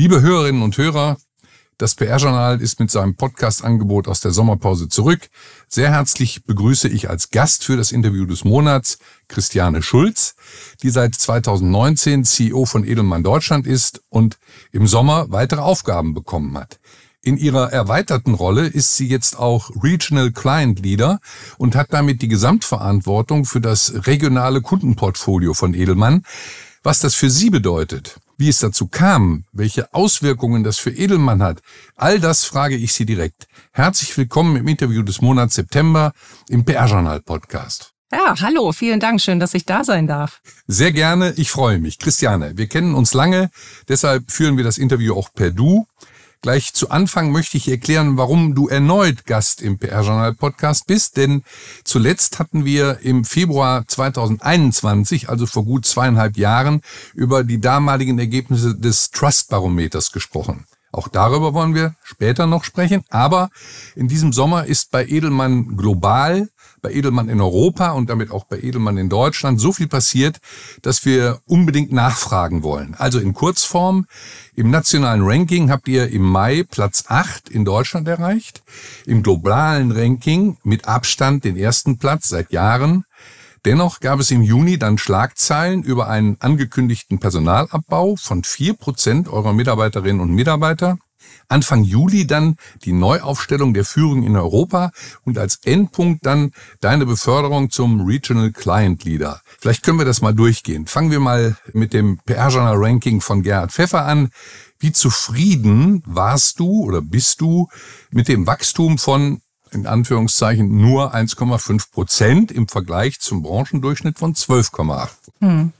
Liebe Hörerinnen und Hörer, das PR-Journal ist mit seinem Podcast-Angebot aus der Sommerpause zurück. Sehr herzlich begrüße ich als Gast für das Interview des Monats Christiane Schulz, die seit 2019 CEO von Edelmann Deutschland ist und im Sommer weitere Aufgaben bekommen hat. In ihrer erweiterten Rolle ist sie jetzt auch Regional Client Leader und hat damit die Gesamtverantwortung für das regionale Kundenportfolio von Edelmann. Was das für sie bedeutet, wie es dazu kam, welche Auswirkungen das für Edelmann hat, all das frage ich Sie direkt. Herzlich willkommen im Interview des Monats September im PR-Journal-Podcast. Ja, hallo, vielen Dank, schön, dass ich da sein darf. Sehr gerne, ich freue mich. Christiane, wir kennen uns lange, deshalb führen wir das Interview auch per Du. Gleich zu Anfang möchte ich erklären, warum du erneut Gast im PR-Journal-Podcast bist, denn zuletzt hatten wir im Februar 2021, also vor gut zweieinhalb Jahren, über die damaligen Ergebnisse des Trust-Barometers gesprochen. Auch darüber wollen wir später noch sprechen, aber in diesem Sommer ist bei Edelmann global bei Edelmann in Europa und damit auch bei Edelmann in Deutschland so viel passiert, dass wir unbedingt nachfragen wollen. Also in Kurzform, im nationalen Ranking habt ihr im Mai Platz 8 in Deutschland erreicht, im globalen Ranking mit Abstand den ersten Platz seit Jahren. Dennoch gab es im Juni dann Schlagzeilen über einen angekündigten Personalabbau von vier Prozent eurer Mitarbeiterinnen und Mitarbeiter. Anfang Juli dann die Neuaufstellung der Führung in Europa und als Endpunkt dann deine Beförderung zum Regional Client Leader. Vielleicht können wir das mal durchgehen. Fangen wir mal mit dem PR-Journal Ranking von Gerhard Pfeffer an. Wie zufrieden warst du oder bist du mit dem Wachstum von in Anführungszeichen nur 1,5 Prozent im Vergleich zum Branchendurchschnitt von 12,8? Hm.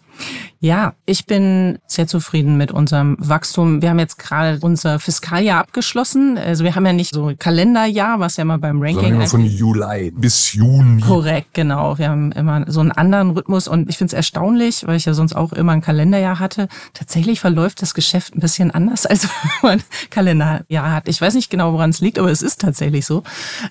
Ja, ich bin sehr zufrieden mit unserem Wachstum. Wir haben jetzt gerade unser Fiskaljahr abgeschlossen. Also wir haben ja nicht so Kalenderjahr, was ja immer beim Ranking Sondern immer von Juli bis Juni. Korrekt, genau. Wir haben immer so einen anderen Rhythmus und ich finde es erstaunlich, weil ich ja sonst auch immer ein Kalenderjahr hatte. Tatsächlich verläuft das Geschäft ein bisschen anders, als wenn man ein Kalenderjahr hat. Ich weiß nicht genau, woran es liegt, aber es ist tatsächlich so.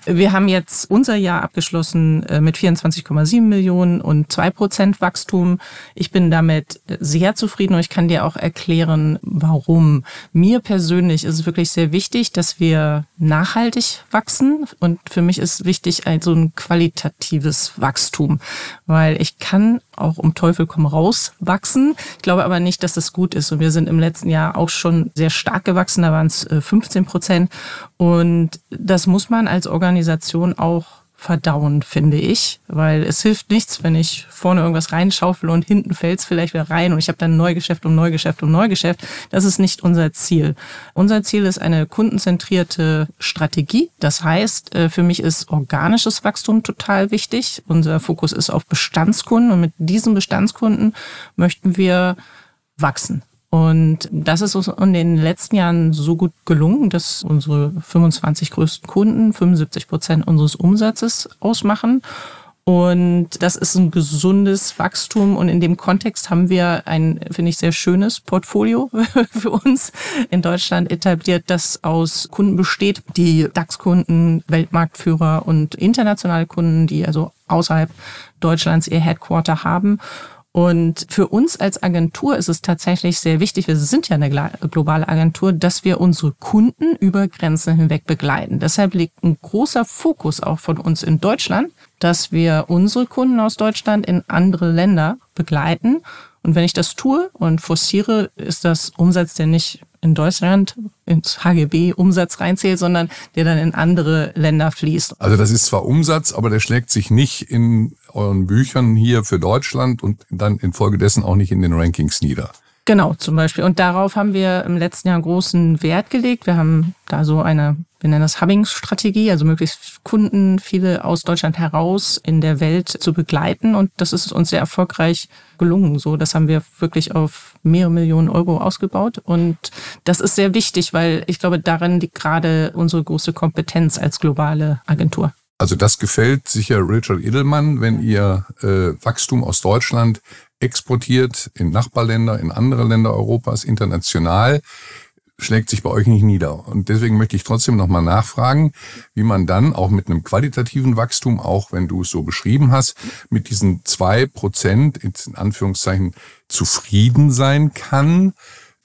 Wir haben jetzt unser Jahr abgeschlossen äh, mit 24,7 Millionen und zwei Prozent Wachstum. Ich bin damit sehr zufrieden und ich kann dir auch erklären, warum. Mir persönlich ist es wirklich sehr wichtig, dass wir nachhaltig wachsen und für mich ist wichtig also ein qualitatives Wachstum, weil ich kann auch um Teufel komm raus wachsen. Ich glaube aber nicht, dass das gut ist und wir sind im letzten Jahr auch schon sehr stark gewachsen, da waren es 15 Prozent und das muss man als Organisation auch verdauen, finde ich, weil es hilft nichts, wenn ich vorne irgendwas reinschaufel und hinten fällt es vielleicht wieder rein und ich habe dann Neugeschäft um Neugeschäft um Neugeschäft. Das ist nicht unser Ziel. Unser Ziel ist eine kundenzentrierte Strategie. Das heißt, äh, für mich ist organisches Wachstum total wichtig. Unser Fokus ist auf Bestandskunden und mit diesen Bestandskunden möchten wir wachsen. Und das ist uns in den letzten Jahren so gut gelungen, dass unsere 25 größten Kunden 75 Prozent unseres Umsatzes ausmachen. Und das ist ein gesundes Wachstum. Und in dem Kontext haben wir ein, finde ich, sehr schönes Portfolio für uns in Deutschland etabliert, das aus Kunden besteht, die DAX-Kunden, Weltmarktführer und internationale Kunden, die also außerhalb Deutschlands ihr Headquarter haben. Und für uns als Agentur ist es tatsächlich sehr wichtig, wir sind ja eine globale Agentur, dass wir unsere Kunden über Grenzen hinweg begleiten. Deshalb liegt ein großer Fokus auch von uns in Deutschland, dass wir unsere Kunden aus Deutschland in andere Länder begleiten. Und wenn ich das tue und forciere, ist das Umsatz, der nicht in Deutschland ins HGB Umsatz reinzählt, sondern der dann in andere Länder fließt. Also das ist zwar Umsatz, aber der schlägt sich nicht in euren Büchern hier für Deutschland und dann infolgedessen auch nicht in den Rankings nieder. Genau, zum Beispiel. Und darauf haben wir im letzten Jahr großen Wert gelegt. Wir haben da so eine, wir nennen das Hubbing-Strategie, also möglichst Kunden, viele aus Deutschland heraus in der Welt zu begleiten. Und das ist uns sehr erfolgreich gelungen. So, das haben wir wirklich auf mehrere Millionen Euro ausgebaut. Und das ist sehr wichtig, weil ich glaube, darin liegt gerade unsere große Kompetenz als globale Agentur. Also das gefällt sicher Richard Edelmann, wenn ihr äh, Wachstum aus Deutschland exportiert in Nachbarländer, in andere Länder Europas, international, schlägt sich bei euch nicht nieder. Und deswegen möchte ich trotzdem nochmal nachfragen, wie man dann auch mit einem qualitativen Wachstum, auch wenn du es so beschrieben hast, mit diesen zwei Prozent in Anführungszeichen zufrieden sein kann.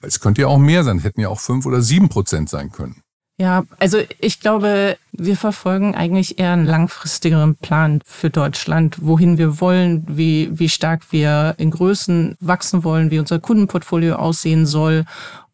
Es könnte ja auch mehr sein, hätten ja auch fünf oder sieben Prozent sein können. Ja, also ich glaube, wir verfolgen eigentlich eher einen langfristigeren Plan für Deutschland, wohin wir wollen, wie, wie stark wir in Größen wachsen wollen, wie unser Kundenportfolio aussehen soll.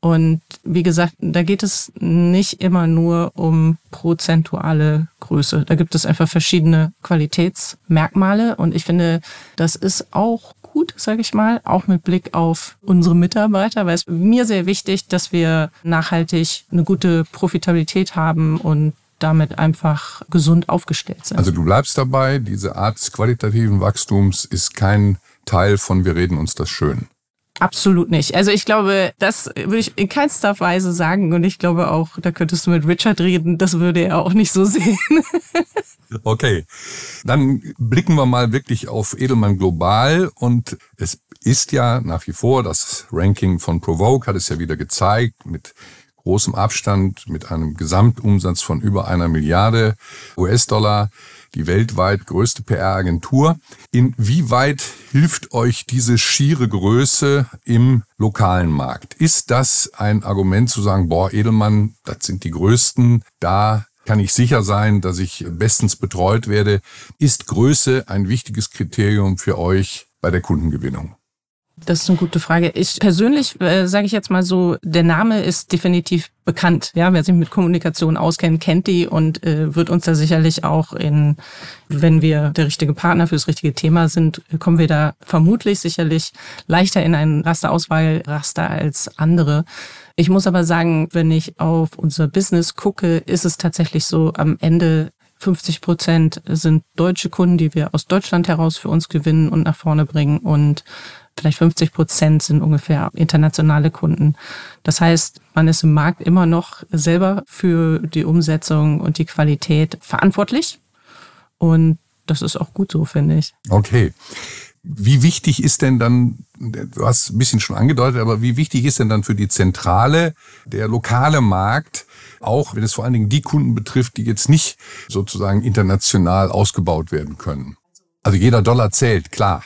Und wie gesagt, da geht es nicht immer nur um prozentuale Größe. Da gibt es einfach verschiedene Qualitätsmerkmale. Und ich finde, das ist auch gut, sage ich mal, auch mit Blick auf unsere Mitarbeiter, weil es mir sehr wichtig, dass wir nachhaltig eine gute Profitabilität haben und damit einfach gesund aufgestellt sind. Also du bleibst dabei, diese Art qualitativen Wachstums ist kein Teil von wir reden uns das schön. Absolut nicht. Also ich glaube, das würde ich in keinster Weise sagen und ich glaube auch, da könntest du mit Richard reden, das würde er auch nicht so sehen. okay, dann blicken wir mal wirklich auf Edelmann Global und es ist ja nach wie vor, das Ranking von Provoke hat es ja wieder gezeigt, mit großem Abstand, mit einem Gesamtumsatz von über einer Milliarde US-Dollar die weltweit größte PR-Agentur. Inwieweit hilft euch diese schiere Größe im lokalen Markt? Ist das ein Argument zu sagen, boah, Edelmann, das sind die größten, da kann ich sicher sein, dass ich bestens betreut werde. Ist Größe ein wichtiges Kriterium für euch bei der Kundengewinnung? Das ist eine gute Frage. Ich persönlich äh, sage ich jetzt mal so, der Name ist definitiv bekannt. Ja, wer sich mit Kommunikation auskennt, kennt die und äh, wird uns da sicherlich auch in, wenn wir der richtige Partner für das richtige Thema sind, kommen wir da vermutlich sicherlich leichter in ein Rasterauswahlraster als andere. Ich muss aber sagen, wenn ich auf unser Business gucke, ist es tatsächlich so, am Ende 50 Prozent sind deutsche Kunden, die wir aus Deutschland heraus für uns gewinnen und nach vorne bringen und vielleicht 50 Prozent sind ungefähr internationale Kunden. Das heißt, man ist im Markt immer noch selber für die Umsetzung und die Qualität verantwortlich. Und das ist auch gut so, finde ich. Okay. Wie wichtig ist denn dann, du hast ein bisschen schon angedeutet, aber wie wichtig ist denn dann für die Zentrale der lokale Markt, auch wenn es vor allen Dingen die Kunden betrifft, die jetzt nicht sozusagen international ausgebaut werden können? Also jeder Dollar zählt, klar.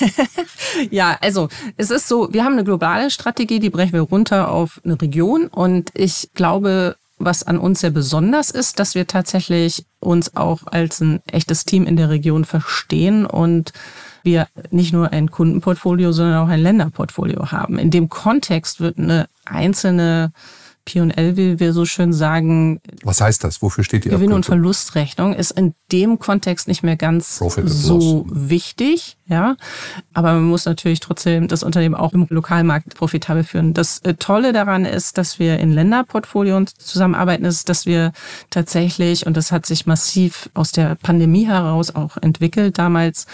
ja, also es ist so, wir haben eine globale Strategie, die brechen wir runter auf eine Region und ich glaube, was an uns sehr besonders ist, dass wir tatsächlich uns auch als ein echtes Team in der Region verstehen und wir nicht nur ein Kundenportfolio, sondern auch ein Länderportfolio haben. In dem Kontext wird eine einzelne P&L, wie wir so schön sagen. Was heißt das? Wofür steht die Gewinn- und Verlustrechnung ist in dem Kontext nicht mehr ganz so wichtig, ja. Aber man muss natürlich trotzdem das Unternehmen auch im Lokalmarkt profitabel führen. Das äh, Tolle daran ist, dass wir in Länderportfolien zusammenarbeiten, ist, dass wir tatsächlich, und das hat sich massiv aus der Pandemie heraus auch entwickelt damals,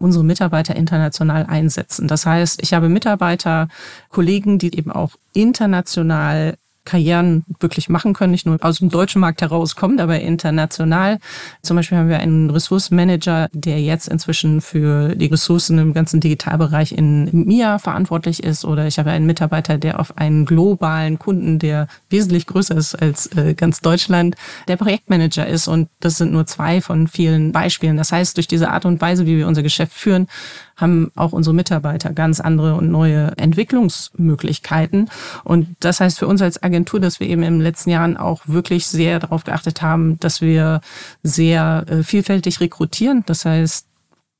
unsere Mitarbeiter international einsetzen. Das heißt, ich habe Mitarbeiter, Kollegen, die eben auch international Karrieren wirklich machen können, nicht nur aus dem deutschen Markt herauskommt, aber international. Zum Beispiel haben wir einen Ressourcenmanager, der jetzt inzwischen für die Ressourcen im ganzen Digitalbereich in MIA verantwortlich ist. Oder ich habe einen Mitarbeiter, der auf einen globalen Kunden, der wesentlich größer ist als äh, ganz Deutschland, der Projektmanager ist. Und das sind nur zwei von vielen Beispielen. Das heißt, durch diese Art und Weise, wie wir unser Geschäft führen, haben auch unsere Mitarbeiter ganz andere und neue Entwicklungsmöglichkeiten. Und das heißt für uns als Agentur, dass wir eben in letzten Jahren auch wirklich sehr darauf geachtet haben, dass wir sehr äh, vielfältig rekrutieren. Das heißt,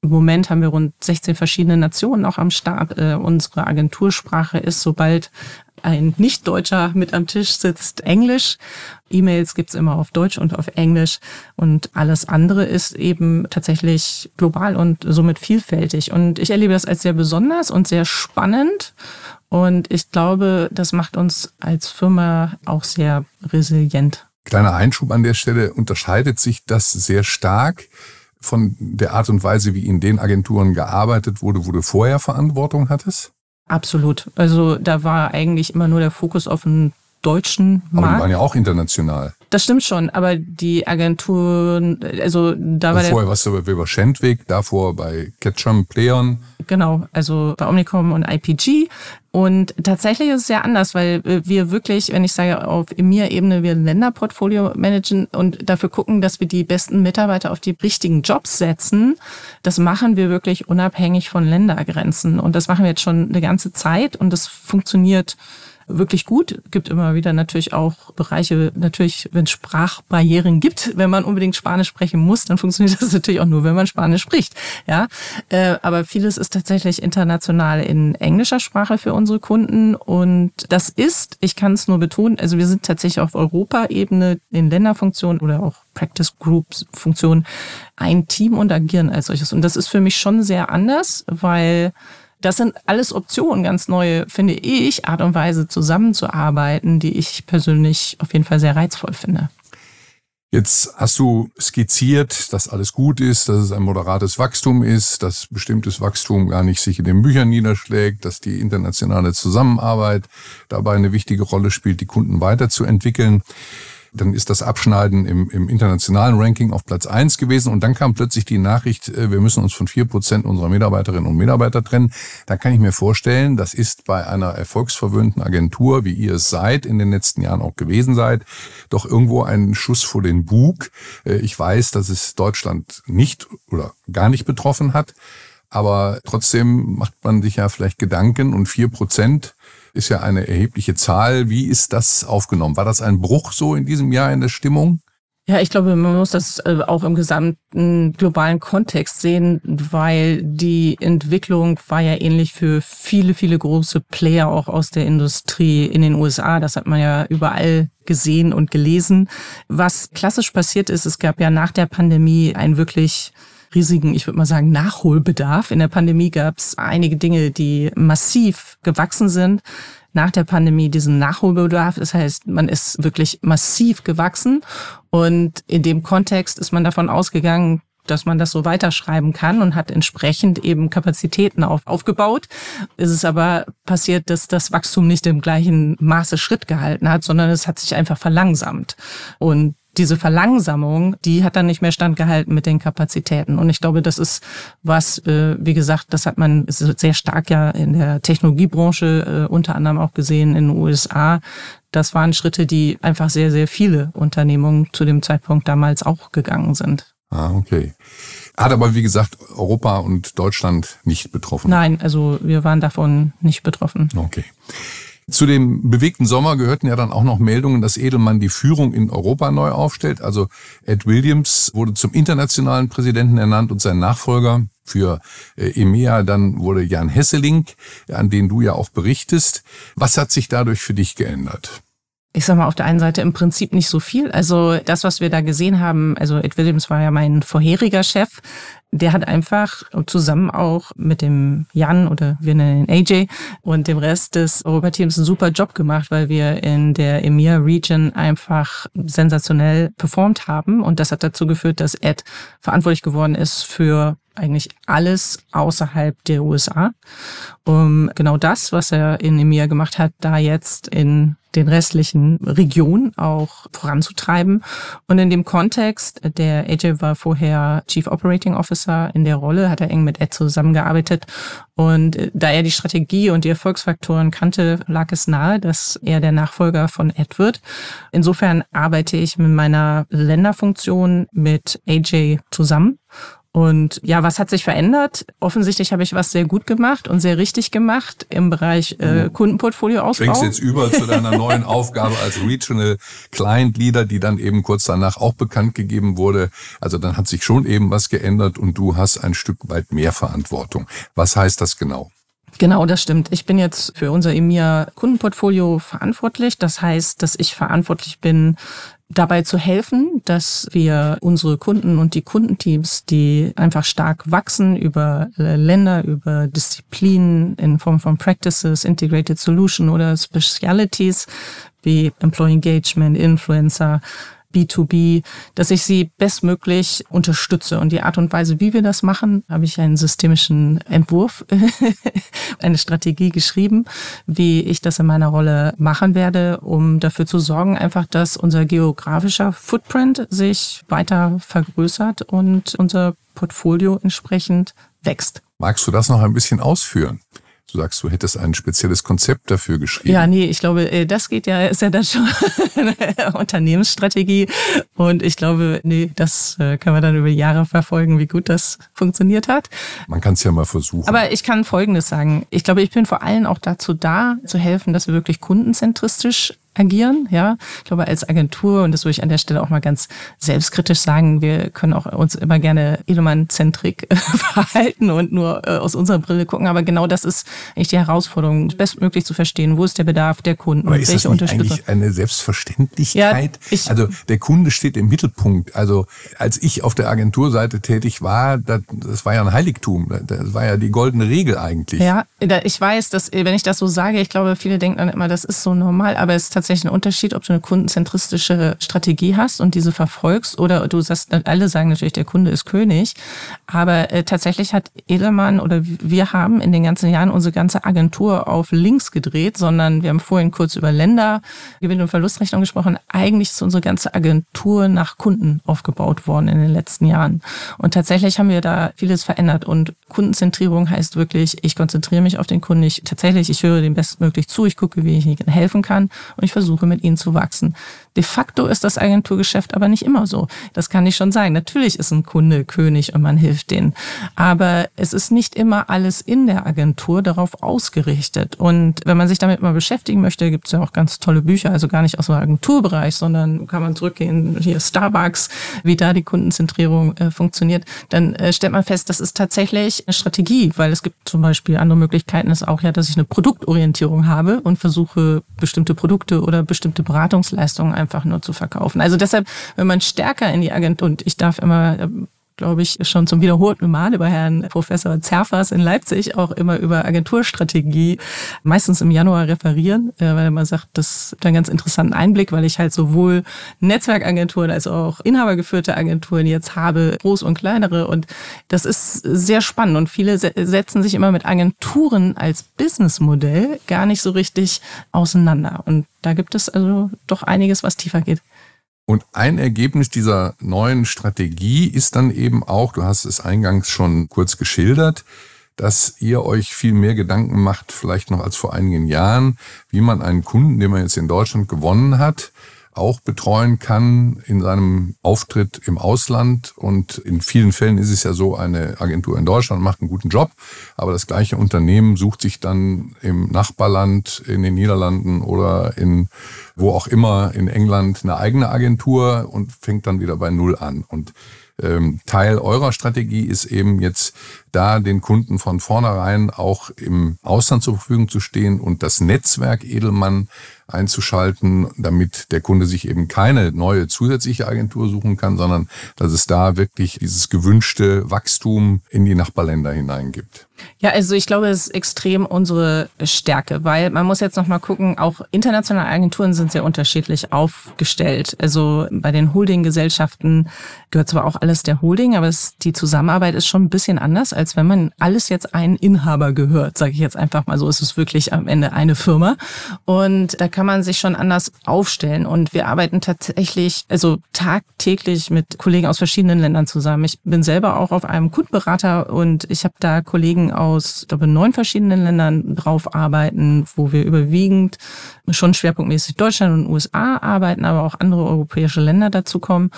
im Moment haben wir rund 16 verschiedene Nationen auch am Start. Äh, unsere Agentursprache ist, sobald ein Nicht-Deutscher mit am Tisch sitzt, Englisch. E-Mails gibt's immer auf Deutsch und auf Englisch und alles andere ist eben tatsächlich global und somit vielfältig. Und ich erlebe das als sehr besonders und sehr spannend. Und ich glaube, das macht uns als Firma auch sehr resilient. Kleiner Einschub an der Stelle, unterscheidet sich das sehr stark von der Art und Weise, wie in den Agenturen gearbeitet wurde, wo du vorher Verantwortung hattest? Absolut. Also da war eigentlich immer nur der Fokus auf den deutschen Markt. Aber die waren ja auch international. Das stimmt schon, aber die Agenturen, also da war also Vorher warst du bei Weber Schendwig, davor bei Ketchum Playern. Genau, also bei Omnicom und IPG. Und tatsächlich ist es ja anders, weil wir wirklich, wenn ich sage, auf EMIR-Ebene wir ein Länderportfolio managen und dafür gucken, dass wir die besten Mitarbeiter auf die richtigen Jobs setzen. Das machen wir wirklich unabhängig von Ländergrenzen. Und das machen wir jetzt schon eine ganze Zeit und das funktioniert wirklich gut. Gibt immer wieder natürlich auch Bereiche, natürlich, wenn es Sprachbarrieren gibt, wenn man unbedingt Spanisch sprechen muss, dann funktioniert das natürlich auch nur, wenn man Spanisch spricht. Ja, äh, aber vieles ist tatsächlich international in englischer Sprache für unsere Kunden und das ist, ich kann es nur betonen, also wir sind tatsächlich auf Europaebene in Länderfunktionen oder auch Practice Groups Funktion ein Team und agieren als solches. Und das ist für mich schon sehr anders, weil das sind alles Optionen, ganz neue, finde ich, Art und Weise zusammenzuarbeiten, die ich persönlich auf jeden Fall sehr reizvoll finde. Jetzt hast du skizziert, dass alles gut ist, dass es ein moderates Wachstum ist, dass bestimmtes Wachstum gar nicht sich in den Büchern niederschlägt, dass die internationale Zusammenarbeit dabei eine wichtige Rolle spielt, die Kunden weiterzuentwickeln. Dann ist das Abschneiden im, im internationalen Ranking auf Platz eins gewesen und dann kam plötzlich die Nachricht, äh, wir müssen uns von vier Prozent unserer Mitarbeiterinnen und Mitarbeiter trennen. Da kann ich mir vorstellen, das ist bei einer erfolgsverwöhnten Agentur, wie ihr es seid, in den letzten Jahren auch gewesen seid, doch irgendwo ein Schuss vor den Bug. Äh, ich weiß, dass es Deutschland nicht oder gar nicht betroffen hat. Aber trotzdem macht man sich ja vielleicht Gedanken und vier Prozent ist ja eine erhebliche Zahl. Wie ist das aufgenommen? War das ein Bruch so in diesem Jahr in der Stimmung? Ja, ich glaube, man muss das äh, auch im gesamten globalen Kontext sehen, weil die Entwicklung war ja ähnlich für viele, viele große Player auch aus der Industrie in den USA. Das hat man ja überall gesehen und gelesen. Was klassisch passiert ist, es gab ja nach der Pandemie ein wirklich riesigen, ich würde mal sagen, Nachholbedarf. In der Pandemie gab es einige Dinge, die massiv gewachsen sind. Nach der Pandemie diesen Nachholbedarf. Das heißt, man ist wirklich massiv gewachsen. Und in dem Kontext ist man davon ausgegangen, dass man das so weiterschreiben kann und hat entsprechend eben Kapazitäten auf, aufgebaut. Es ist aber passiert, dass das Wachstum nicht im gleichen Maße Schritt gehalten hat, sondern es hat sich einfach verlangsamt. Und diese Verlangsamung, die hat dann nicht mehr standgehalten mit den Kapazitäten. Und ich glaube, das ist was, äh, wie gesagt, das hat man sehr stark ja in der Technologiebranche äh, unter anderem auch gesehen in den USA. Das waren Schritte, die einfach sehr, sehr viele Unternehmungen zu dem Zeitpunkt damals auch gegangen sind. Ah, okay. Hat aber, wie gesagt, Europa und Deutschland nicht betroffen. Nein, also wir waren davon nicht betroffen. Okay. Zu dem bewegten Sommer gehörten ja dann auch noch Meldungen, dass Edelmann die Führung in Europa neu aufstellt. Also Ed Williams wurde zum internationalen Präsidenten ernannt und sein Nachfolger für äh, EMEA dann wurde Jan Hesseling, an den du ja auch berichtest. Was hat sich dadurch für dich geändert? Ich sag mal, auf der einen Seite im Prinzip nicht so viel. Also das, was wir da gesehen haben, also Ed Williams war ja mein vorheriger Chef, der hat einfach zusammen auch mit dem Jan oder wir nennen ihn AJ und dem Rest des Europateams einen super Job gemacht, weil wir in der EMEA Region einfach sensationell performt haben. Und das hat dazu geführt, dass Ed verantwortlich geworden ist für eigentlich alles außerhalb der USA. Um genau das, was er in EMEA gemacht hat, da jetzt in den restlichen Regionen auch voranzutreiben. Und in dem Kontext, der AJ war vorher Chief Operating Officer in der Rolle, hat er eng mit Ed zusammengearbeitet. Und da er die Strategie und die Erfolgsfaktoren kannte, lag es nahe, dass er der Nachfolger von Ed wird. Insofern arbeite ich mit meiner Länderfunktion mit AJ zusammen und ja, was hat sich verändert? Offensichtlich habe ich was sehr gut gemacht und sehr richtig gemacht im Bereich äh, Kundenportfolio-Ausbau. Du jetzt über zu deiner neuen Aufgabe als Regional Client Leader, die dann eben kurz danach auch bekannt gegeben wurde. Also dann hat sich schon eben was geändert und du hast ein Stück weit mehr Verantwortung. Was heißt das genau? Genau, das stimmt. Ich bin jetzt für unser EMIA Kundenportfolio verantwortlich. Das heißt, dass ich verantwortlich bin, dabei zu helfen, dass wir unsere Kunden und die Kundenteams, die einfach stark wachsen über äh, Länder, über Disziplinen in Form von Practices, Integrated Solution oder Specialities wie Employee Engagement, Influencer, B2B, dass ich sie bestmöglich unterstütze. Und die Art und Weise, wie wir das machen, habe ich einen systemischen Entwurf, eine Strategie geschrieben, wie ich das in meiner Rolle machen werde, um dafür zu sorgen, einfach, dass unser geografischer Footprint sich weiter vergrößert und unser Portfolio entsprechend wächst. Magst du das noch ein bisschen ausführen? Du sagst, du hättest ein spezielles Konzept dafür geschrieben. Ja, nee, ich glaube, äh, das geht ja, ist ja dann schon eine Unternehmensstrategie. Und ich glaube, nee, das äh, kann man dann über Jahre verfolgen, wie gut das funktioniert hat. Man kann es ja mal versuchen. Aber ich kann Folgendes sagen. Ich glaube, ich bin vor allem auch dazu da, zu helfen, dass wir wirklich kundenzentristisch agieren. Ja, ich glaube als Agentur und das würde ich an der Stelle auch mal ganz selbstkritisch sagen. Wir können auch uns immer gerne Edelmann-zentrik verhalten und nur äh, aus unserer Brille gucken. Aber genau das ist eigentlich die Herausforderung, bestmöglich zu verstehen, wo ist der Bedarf der Kunden, Aber ist welche das nicht eigentlich eine Selbstverständlichkeit? Ja, also der Kunde steht im Mittelpunkt. Also als ich auf der Agenturseite tätig war, das, das war ja ein Heiligtum. Das war ja die goldene Regel eigentlich. Ja, ich weiß, dass wenn ich das so sage, ich glaube, viele denken dann immer, das ist so normal, aber es ist tatsächlich tatsächlich ein Unterschied, ob du eine kundenzentristische Strategie hast und diese verfolgst oder du sagst, alle sagen natürlich, der Kunde ist König. Aber äh, tatsächlich hat Edelmann oder wir haben in den ganzen Jahren unsere ganze Agentur auf links gedreht, sondern wir haben vorhin kurz über Länder, Gewinn- und Verlustrechnung gesprochen. Eigentlich ist unsere ganze Agentur nach Kunden aufgebaut worden in den letzten Jahren. Und tatsächlich haben wir da vieles verändert. Und Kundenzentrierung heißt wirklich, ich konzentriere mich auf den Kunden. Ich, tatsächlich, ich höre dem bestmöglich zu, ich gucke, wie ich ihnen helfen kann und ich versuche mit ihnen zu wachsen. De facto ist das Agenturgeschäft aber nicht immer so. Das kann ich schon sagen. Natürlich ist ein Kunde König und man hilft denen. Aber es ist nicht immer alles in der Agentur darauf ausgerichtet. Und wenn man sich damit mal beschäftigen möchte, gibt es ja auch ganz tolle Bücher, also gar nicht aus dem Agenturbereich, sondern kann man zurückgehen, hier Starbucks, wie da die Kundenzentrierung äh, funktioniert, dann äh, stellt man fest, das ist tatsächlich eine Strategie, weil es gibt zum Beispiel andere Möglichkeiten, ist auch ja, dass ich eine Produktorientierung habe und versuche, bestimmte Produkte oder bestimmte Beratungsleistungen einfach nur zu verkaufen. Also deshalb, wenn man stärker in die Agentur, und ich darf immer glaube ich, schon zum wiederholten Mal über Herrn Professor Zerfers in Leipzig auch immer über Agenturstrategie meistens im Januar referieren, äh, weil man sagt, das ist ein ganz interessanten Einblick, weil ich halt sowohl Netzwerkagenturen als auch inhabergeführte Agenturen jetzt habe, groß und kleinere. Und das ist sehr spannend. Und viele setzen sich immer mit Agenturen als Businessmodell gar nicht so richtig auseinander. Und da gibt es also doch einiges, was tiefer geht. Und ein Ergebnis dieser neuen Strategie ist dann eben auch, du hast es eingangs schon kurz geschildert, dass ihr euch viel mehr Gedanken macht, vielleicht noch als vor einigen Jahren, wie man einen Kunden, den man jetzt in Deutschland gewonnen hat, auch betreuen kann in seinem Auftritt im Ausland. Und in vielen Fällen ist es ja so, eine Agentur in Deutschland macht einen guten Job, aber das gleiche Unternehmen sucht sich dann im Nachbarland, in den Niederlanden oder in wo auch immer in England eine eigene Agentur und fängt dann wieder bei Null an. Und ähm, Teil eurer Strategie ist eben jetzt da den Kunden von vornherein auch im Ausland zur Verfügung zu stehen und das Netzwerk Edelmann einzuschalten, damit der Kunde sich eben keine neue zusätzliche Agentur suchen kann, sondern dass es da wirklich dieses gewünschte Wachstum in die Nachbarländer hineingibt. Ja, also ich glaube, es ist extrem unsere Stärke, weil man muss jetzt noch mal gucken, auch internationale Agenturen sind sehr unterschiedlich aufgestellt. Also bei den Holdinggesellschaften gehört zwar auch alles der Holding, aber es, die Zusammenarbeit ist schon ein bisschen anders, als wenn man alles jetzt einen Inhaber gehört, sage ich jetzt einfach mal so. Es ist wirklich am Ende eine Firma und da kann man sich schon anders aufstellen. Und wir arbeiten tatsächlich, also tagtäglich mit Kollegen aus verschiedenen Ländern zusammen. Ich bin selber auch auf einem Kundenberater und ich habe da Kollegen aus, ich glaube, neun verschiedenen Ländern drauf arbeiten, wo wir überwiegend schon schwerpunktmäßig Deutschland und USA arbeiten, aber auch andere europäische Länder dazu kommen.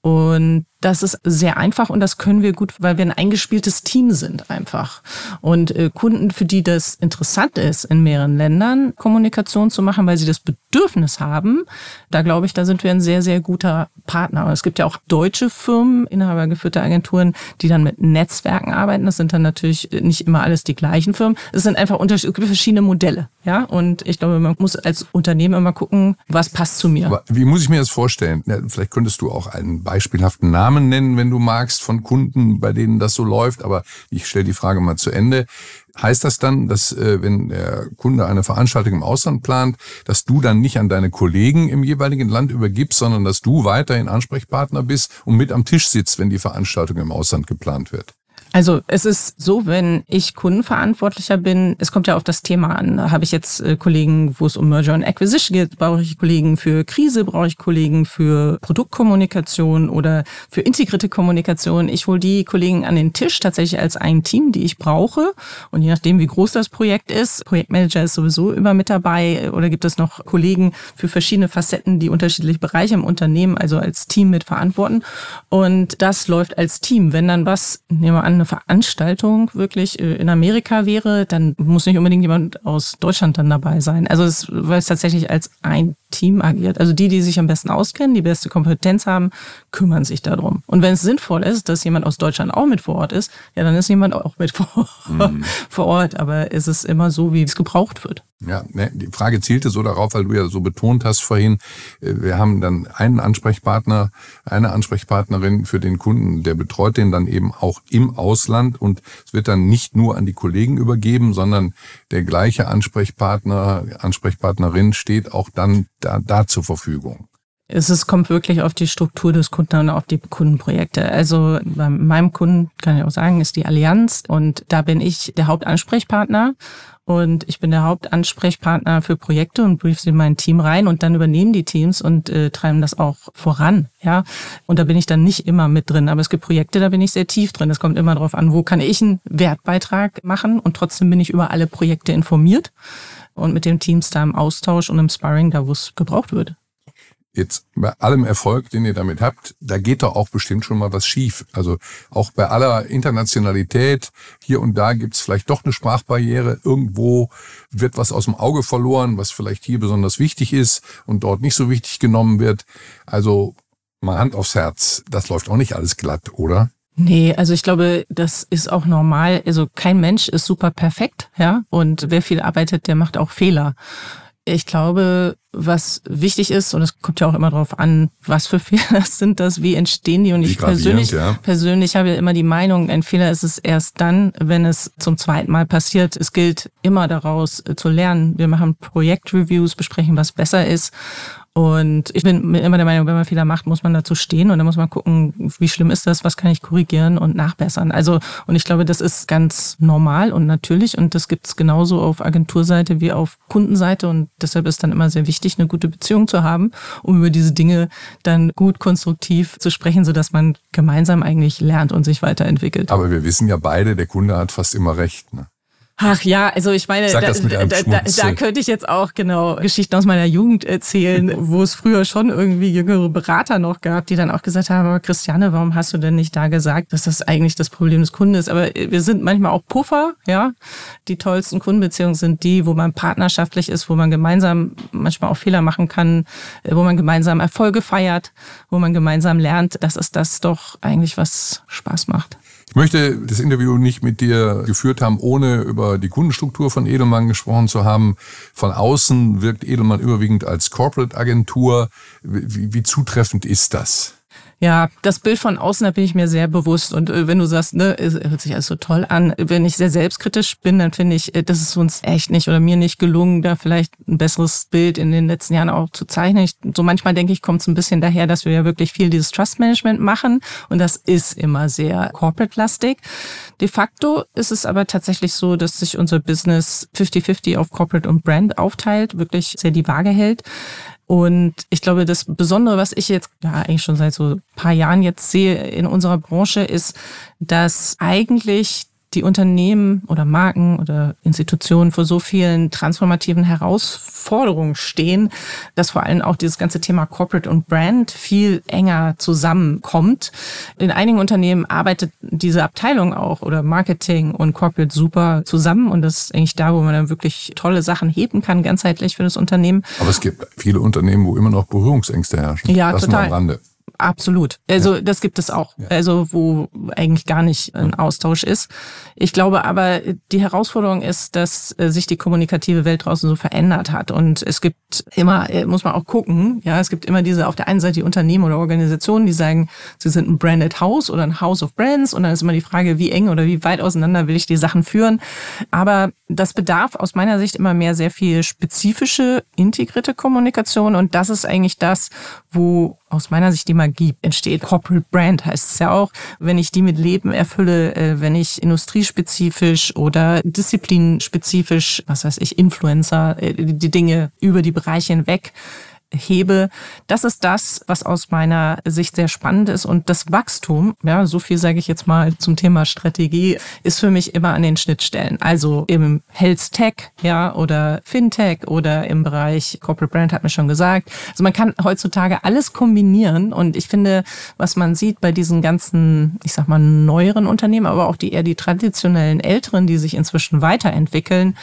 Und das ist sehr einfach und das können wir gut, weil wir ein eingespieltes Team sind einfach. Und äh, Kunden, für die das interessant ist, in mehreren Ländern Kommunikation zu machen, weil sie das Bedürfnis haben, da glaube ich, da sind wir ein sehr, sehr guter Partner. Und es gibt ja auch deutsche Firmen, inhabergeführte Agenturen, die dann mit Netzwerken arbeiten. Das sind dann natürlich nicht immer alles die gleichen Firmen. Es sind einfach verschiedene Modelle. Ja, und ich glaube, man muss als Unternehmen immer gucken, was passt zu mir. Aber wie muss ich mir das vorstellen? Ja, vielleicht könntest du auch einen beispielhaften Namen nennen, wenn du magst, von Kunden, bei denen das so läuft. Aber ich stelle die Frage mal zu Ende. Heißt das dann, dass äh, wenn der Kunde eine Veranstaltung im Ausland plant, dass du dann nicht an deine Kollegen im jeweiligen Land übergibst, sondern dass du weiterhin Ansprechpartner bist und mit am Tisch sitzt, wenn die Veranstaltung im Ausland geplant wird? Also es ist so, wenn ich Kundenverantwortlicher bin, es kommt ja auf das Thema an. Habe ich jetzt äh, Kollegen, wo es um Merger und Acquisition geht, brauche ich Kollegen für Krise, brauche ich Kollegen für Produktkommunikation oder für integrierte Kommunikation. Ich hole die Kollegen an den Tisch tatsächlich als ein Team, die ich brauche. Und je nachdem, wie groß das Projekt ist, Projektmanager ist sowieso immer mit dabei oder gibt es noch Kollegen für verschiedene Facetten, die unterschiedliche Bereiche im Unternehmen, also als Team mit verantworten. Und das läuft als Team. Wenn dann was, nehmen wir an, eine Veranstaltung wirklich äh, in Amerika wäre, dann muss nicht unbedingt jemand aus Deutschland dann dabei sein. Also es, weil es tatsächlich als ein Team agiert. Also die, die sich am besten auskennen, die beste Kompetenz haben, kümmern sich darum. Und wenn es sinnvoll ist, dass jemand aus Deutschland auch mit vor Ort ist, ja, dann ist jemand auch mit vor, mhm. vor Ort. Aber es ist immer so, wie es gebraucht wird. Ja, ne, die Frage zielte so darauf, weil du ja so betont hast vorhin, äh, wir haben dann einen Ansprechpartner, eine Ansprechpartnerin für den Kunden, der betreut den dann eben auch im Ausland und es wird dann nicht nur an die Kollegen übergeben, sondern der gleiche Ansprechpartner, Ansprechpartnerin steht auch dann da, da zur Verfügung. Es ist, kommt wirklich auf die Struktur des Kunden und auf die Kundenprojekte. Also bei meinem Kunden kann ich auch sagen, ist die Allianz und da bin ich der Hauptansprechpartner und ich bin der Hauptansprechpartner für Projekte und brief sie in mein Team rein und dann übernehmen die Teams und äh, treiben das auch voran. Ja, und da bin ich dann nicht immer mit drin. Aber es gibt Projekte, da bin ich sehr tief drin. Es kommt immer darauf an, wo kann ich einen Wertbeitrag machen und trotzdem bin ich über alle Projekte informiert und mit den Teams da im Austausch und im Sparring, da wo es gebraucht wird jetzt bei allem Erfolg, den ihr damit habt, da geht doch auch bestimmt schon mal was schief. Also auch bei aller Internationalität, hier und da gibt's vielleicht doch eine Sprachbarriere. Irgendwo wird was aus dem Auge verloren, was vielleicht hier besonders wichtig ist und dort nicht so wichtig genommen wird. Also mal Hand aufs Herz, das läuft auch nicht alles glatt, oder? Nee, also ich glaube, das ist auch normal. Also kein Mensch ist super perfekt, ja. Und wer viel arbeitet, der macht auch Fehler. Ich glaube, was wichtig ist, und es kommt ja auch immer darauf an, was für Fehler sind das, wie entstehen die. Und wie ich persönlich, ja. persönlich habe ja immer die Meinung, ein Fehler ist es erst dann, wenn es zum zweiten Mal passiert. Es gilt immer daraus äh, zu lernen. Wir machen Projektreviews, besprechen, was besser ist. Und ich bin immer der Meinung, wenn man Fehler macht, muss man dazu stehen und dann muss man gucken, wie schlimm ist das, was kann ich korrigieren und nachbessern. Also, und ich glaube, das ist ganz normal und natürlich und das gibt's genauso auf Agenturseite wie auf Kundenseite und deshalb ist dann immer sehr wichtig, eine gute Beziehung zu haben, um über diese Dinge dann gut konstruktiv zu sprechen, sodass man gemeinsam eigentlich lernt und sich weiterentwickelt. Aber wir wissen ja beide, der Kunde hat fast immer recht. Ne? Ach ja, also ich meine, da, da, da, da, könnte ich jetzt auch genau Geschichten aus meiner Jugend erzählen, wo es früher schon irgendwie jüngere Berater noch gab, die dann auch gesagt haben, aber Christiane, warum hast du denn nicht da gesagt, dass das eigentlich das Problem des Kunden ist? Aber wir sind manchmal auch Puffer, ja. Die tollsten Kundenbeziehungen sind die, wo man partnerschaftlich ist, wo man gemeinsam manchmal auch Fehler machen kann, wo man gemeinsam Erfolge feiert, wo man gemeinsam lernt. Das ist das doch eigentlich, was Spaß macht. Ich möchte das Interview nicht mit dir geführt haben, ohne über die Kundenstruktur von Edelmann gesprochen zu haben. Von außen wirkt Edelmann überwiegend als Corporate-Agentur. Wie, wie zutreffend ist das? Ja, das Bild von außen, da bin ich mir sehr bewusst. Und äh, wenn du sagst, ne, hört sich alles so toll an, wenn ich sehr selbstkritisch bin, dann finde ich, äh, das ist uns echt nicht oder mir nicht gelungen, da vielleicht ein besseres Bild in den letzten Jahren auch zu zeichnen. Ich, so manchmal denke ich, kommt es ein bisschen daher, dass wir ja wirklich viel dieses Trust Management machen. Und das ist immer sehr corporate-lastig. De facto ist es aber tatsächlich so, dass sich unser Business 50-50 auf Corporate und Brand aufteilt, wirklich sehr die Waage hält. Und ich glaube, das Besondere, was ich jetzt ja eigentlich schon seit so paar Jahren jetzt sehe in unserer Branche, ist, dass eigentlich die Unternehmen oder Marken oder Institutionen vor so vielen transformativen Herausforderungen stehen, dass vor allem auch dieses ganze Thema Corporate und Brand viel enger zusammenkommt. In einigen Unternehmen arbeitet diese Abteilung auch oder Marketing und Corporate super zusammen und das ist eigentlich da, wo man dann wirklich tolle Sachen heben kann, ganzheitlich für das Unternehmen. Aber es gibt viele Unternehmen, wo immer noch Berührungsängste herrschen. Ja, das total. Am Rande. Absolut. Also ja. das gibt es auch. Ja. Also wo eigentlich gar nicht ein Austausch ist. Ich glaube aber, die Herausforderung ist, dass äh, sich die kommunikative Welt draußen so verändert hat. Und es gibt gibt immer, äh, muss man auch gucken, ja, es gibt immer diese auf der einen Seite die Unternehmen oder Organisationen, die sagen, sie sind ein Branded House oder ein House of Brands und dann ist immer die Frage, wie eng oder wie weit auseinander will ich die Sachen führen. Aber das bedarf aus meiner Sicht immer mehr sehr viel spezifische, integrierte Kommunikation und das ist eigentlich das, wo aus meiner Sicht die Magie entsteht. Corporate Brand heißt es ja auch. Wenn ich die mit Leben erfülle, äh, wenn ich industriespezifisch oder disziplinspezifisch, was weiß ich, Influencer, äh, die Dinge über die Bereiche hinweg hebe. Das ist das, was aus meiner Sicht sehr spannend ist. Und das Wachstum, ja, so viel sage ich jetzt mal zum Thema Strategie, ist für mich immer an den Schnittstellen. Also im Health Tech, ja, oder Fintech oder im Bereich Corporate Brand hat mir schon gesagt. Also man kann heutzutage alles kombinieren. Und ich finde, was man sieht bei diesen ganzen, ich sag mal, neueren Unternehmen, aber auch die eher die traditionellen älteren, die sich inzwischen weiterentwickeln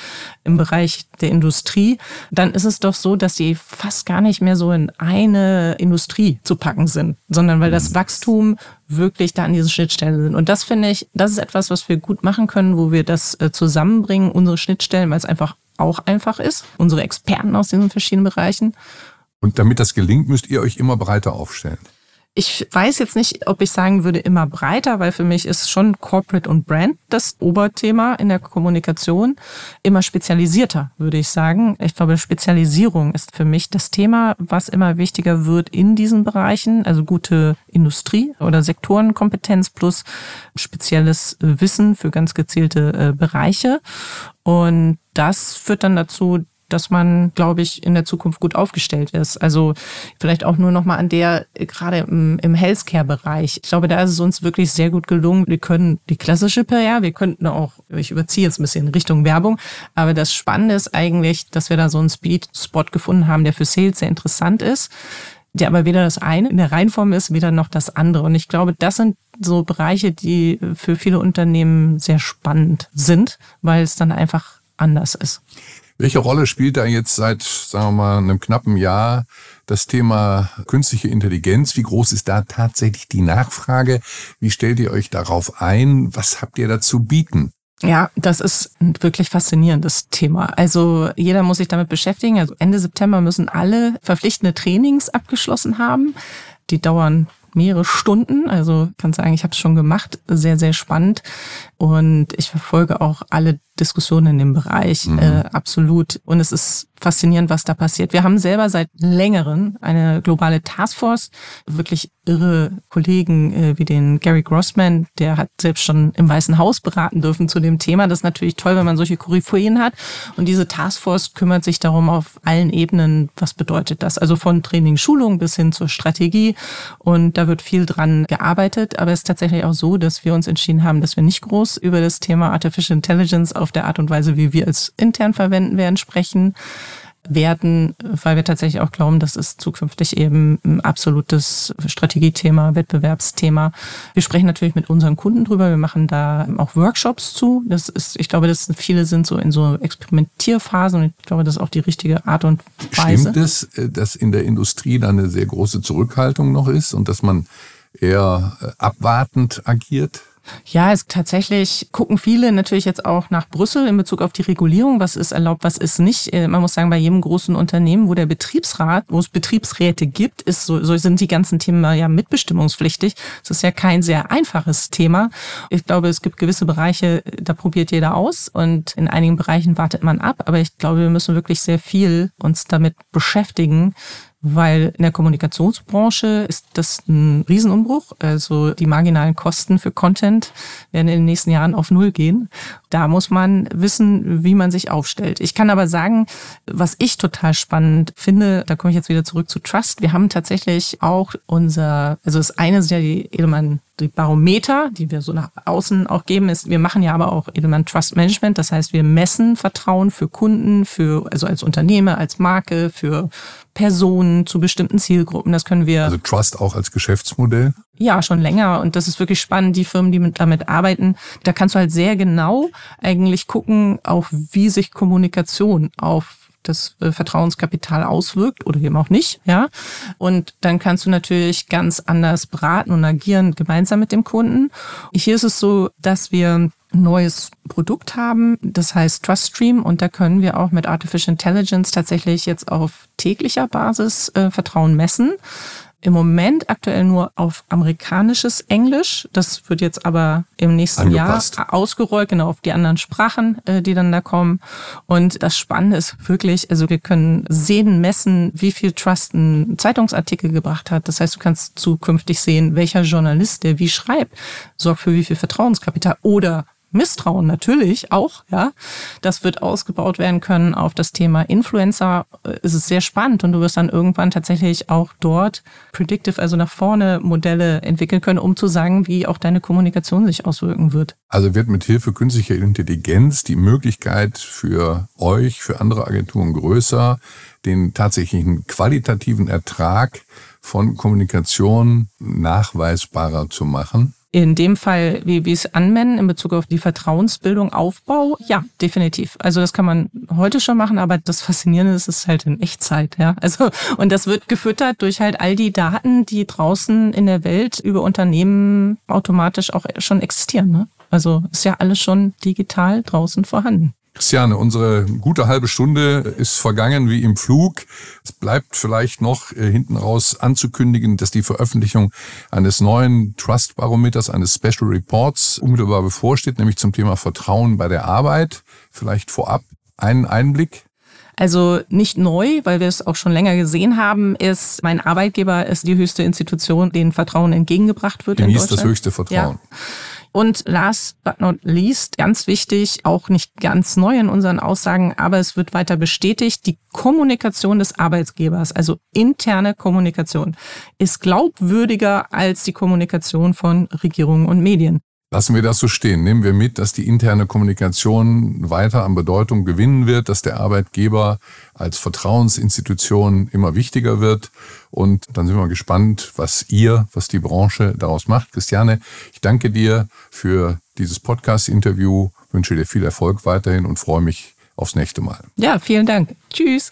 im Bereich der Industrie, dann ist es doch so, dass sie fast gar nicht nicht mehr so in eine Industrie zu packen sind, sondern weil das mhm. Wachstum wirklich da an diesen Schnittstellen sind. Und das finde ich, das ist etwas, was wir gut machen können, wo wir das äh, zusammenbringen, unsere Schnittstellen, weil es einfach auch einfach ist, unsere Experten aus diesen verschiedenen Bereichen. Und damit das gelingt, müsst ihr euch immer breiter aufstellen. Ich weiß jetzt nicht, ob ich sagen würde immer breiter, weil für mich ist schon Corporate und Brand das Oberthema in der Kommunikation. Immer spezialisierter, würde ich sagen. Ich glaube, Spezialisierung ist für mich das Thema, was immer wichtiger wird in diesen Bereichen. Also gute Industrie oder Sektorenkompetenz plus spezielles Wissen für ganz gezielte äh, Bereiche. Und das führt dann dazu, dass man, glaube ich, in der Zukunft gut aufgestellt ist. Also vielleicht auch nur noch mal an der, gerade im, im Healthcare-Bereich. Ich glaube, da ist es uns wirklich sehr gut gelungen. Wir können die klassische PR, wir könnten auch, ich überziehe jetzt ein bisschen Richtung Werbung, aber das Spannende ist eigentlich, dass wir da so einen Speed-Spot gefunden haben, der für Sales sehr interessant ist der aber weder das eine in der Reihenform ist, weder noch das andere. Und ich glaube, das sind so Bereiche, die für viele Unternehmen sehr spannend sind, weil es dann einfach anders ist. Welche Rolle spielt da jetzt seit, sagen wir mal, einem knappen Jahr das Thema künstliche Intelligenz? Wie groß ist da tatsächlich die Nachfrage? Wie stellt ihr euch darauf ein? Was habt ihr dazu bieten? Ja, das ist ein wirklich faszinierendes Thema. Also jeder muss sich damit beschäftigen. Also Ende September müssen alle verpflichtende Trainings abgeschlossen haben. Die dauern mehrere Stunden. Also kann sagen, ich habe es schon gemacht. Sehr, sehr spannend. Und ich verfolge auch alle Diskussionen in dem Bereich mhm. äh, absolut. Und es ist faszinierend, was da passiert. Wir haben selber seit längerem eine globale Taskforce, wirklich irre Kollegen äh, wie den Gary Grossman, der hat selbst schon im Weißen Haus beraten dürfen zu dem Thema. Das ist natürlich toll, wenn man solche Koryphäen hat. Und diese Taskforce kümmert sich darum auf allen Ebenen, was bedeutet das? Also von Training, Schulung bis hin zur Strategie. Und da wird viel dran gearbeitet. Aber es ist tatsächlich auch so, dass wir uns entschieden haben, dass wir nicht groß groß über das Thema Artificial Intelligence auf der Art und Weise, wie wir es intern verwenden werden, sprechen werden, weil wir tatsächlich auch glauben, das ist zukünftig eben ein absolutes Strategiethema, Wettbewerbsthema. Wir sprechen natürlich mit unseren Kunden drüber. Wir machen da auch Workshops zu. Das ist, ich glaube, dass viele sind so in so Experimentierphasen und ich glaube, das ist auch die richtige Art und Weise. Stimmt es, äh, dass in der Industrie da eine sehr große Zurückhaltung noch ist und dass man eher äh, abwartend agiert? Ja, es tatsächlich gucken viele natürlich jetzt auch nach Brüssel in Bezug auf die Regulierung, was ist erlaubt, was ist nicht. Äh, man muss sagen, bei jedem großen Unternehmen, wo der Betriebsrat, wo es Betriebsräte gibt, ist so, so sind die ganzen Themen ja mitbestimmungspflichtig. Das ist ja kein sehr einfaches Thema. Ich glaube, es gibt gewisse Bereiche, da probiert jeder aus und in einigen Bereichen wartet man ab. Aber ich glaube, wir müssen wirklich sehr viel uns damit beschäftigen, weil in der Kommunikationsbranche ist das ein Riesenumbruch. Also die marginalen Kosten für Content werden in den nächsten Jahren auf Null gehen. Da muss man wissen, wie man sich aufstellt. Ich kann aber sagen, was ich total spannend finde, da komme ich jetzt wieder zurück zu Trust. Wir haben tatsächlich auch unser, also das eine sind ja die Edelmann die Barometer, die wir so nach außen auch geben, ist, wir machen ja aber auch Edelmann Trust Management. Das heißt, wir messen Vertrauen für Kunden, für, also als Unternehmer, als Marke, für Personen zu bestimmten Zielgruppen. Das können wir. Also Trust auch als Geschäftsmodell? Ja, schon länger. Und das ist wirklich spannend. Die Firmen, die mit, damit arbeiten, da kannst du halt sehr genau eigentlich gucken, auch wie sich Kommunikation auf das äh, Vertrauenskapital auswirkt oder eben auch nicht, ja. Und dann kannst du natürlich ganz anders beraten und agieren gemeinsam mit dem Kunden. Hier ist es so, dass wir neues Produkt haben, das heißt TrustStream und da können wir auch mit Artificial Intelligence tatsächlich jetzt auf täglicher Basis äh, Vertrauen messen. Im Moment aktuell nur auf amerikanisches Englisch. Das wird jetzt aber im nächsten Angepasst. Jahr ausgerollt, genau auf die anderen Sprachen, äh, die dann da kommen. Und das Spannende ist wirklich, also wir können sehen, messen, wie viel Trust ein Zeitungsartikel gebracht hat. Das heißt, du kannst zukünftig sehen, welcher Journalist, der wie schreibt, sorgt für wie viel Vertrauenskapital oder Misstrauen natürlich auch, ja. Das wird ausgebaut werden können auf das Thema Influencer. Äh, es ist sehr spannend und du wirst dann irgendwann tatsächlich auch dort predictive, also nach vorne Modelle entwickeln können, um zu sagen, wie auch deine Kommunikation sich auswirken wird. Also wird mit Hilfe künstlicher Intelligenz die Möglichkeit für euch, für andere Agenturen größer, den tatsächlichen qualitativen Ertrag von Kommunikation nachweisbarer zu machen? In dem Fall, wie wir es anwenden in Bezug auf die Vertrauensbildung, Aufbau, ja, definitiv. Also das kann man heute schon machen, aber das Faszinierende ist, es ist halt in Echtzeit, ja. Also, und das wird gefüttert durch halt all die Daten, die draußen in der Welt über Unternehmen automatisch auch schon existieren, ne? Also ist ja alles schon digital draußen vorhanden. Christiane, unsere gute halbe Stunde ist vergangen wie im Flug. Es bleibt vielleicht noch äh, hinten raus anzukündigen, dass die Veröffentlichung eines neuen Trust-Barometers, eines Special Reports unmittelbar bevorsteht, nämlich zum Thema Vertrauen bei der Arbeit. Vielleicht vorab einen Einblick. Also nicht neu, weil wir es auch schon länger gesehen haben, ist, mein Arbeitgeber ist die höchste Institution, denen Vertrauen entgegengebracht wird. Genießt das höchste Vertrauen. Ja. Und last but not least, ganz wichtig, auch nicht ganz neu in unseren Aussagen, aber es wird weiter bestätigt, die Kommunikation des Arbeitgebers, also interne Kommunikation, ist glaubwürdiger als die Kommunikation von Regierungen und Medien. Lassen wir das so stehen. Nehmen wir mit, dass die interne Kommunikation weiter an Bedeutung gewinnen wird, dass der Arbeitgeber als Vertrauensinstitution immer wichtiger wird. Und dann sind wir gespannt, was ihr, was die Branche daraus macht. Christiane, ich danke dir für dieses Podcast-Interview, wünsche dir viel Erfolg weiterhin und freue mich aufs nächste Mal. Ja, vielen Dank. Tschüss.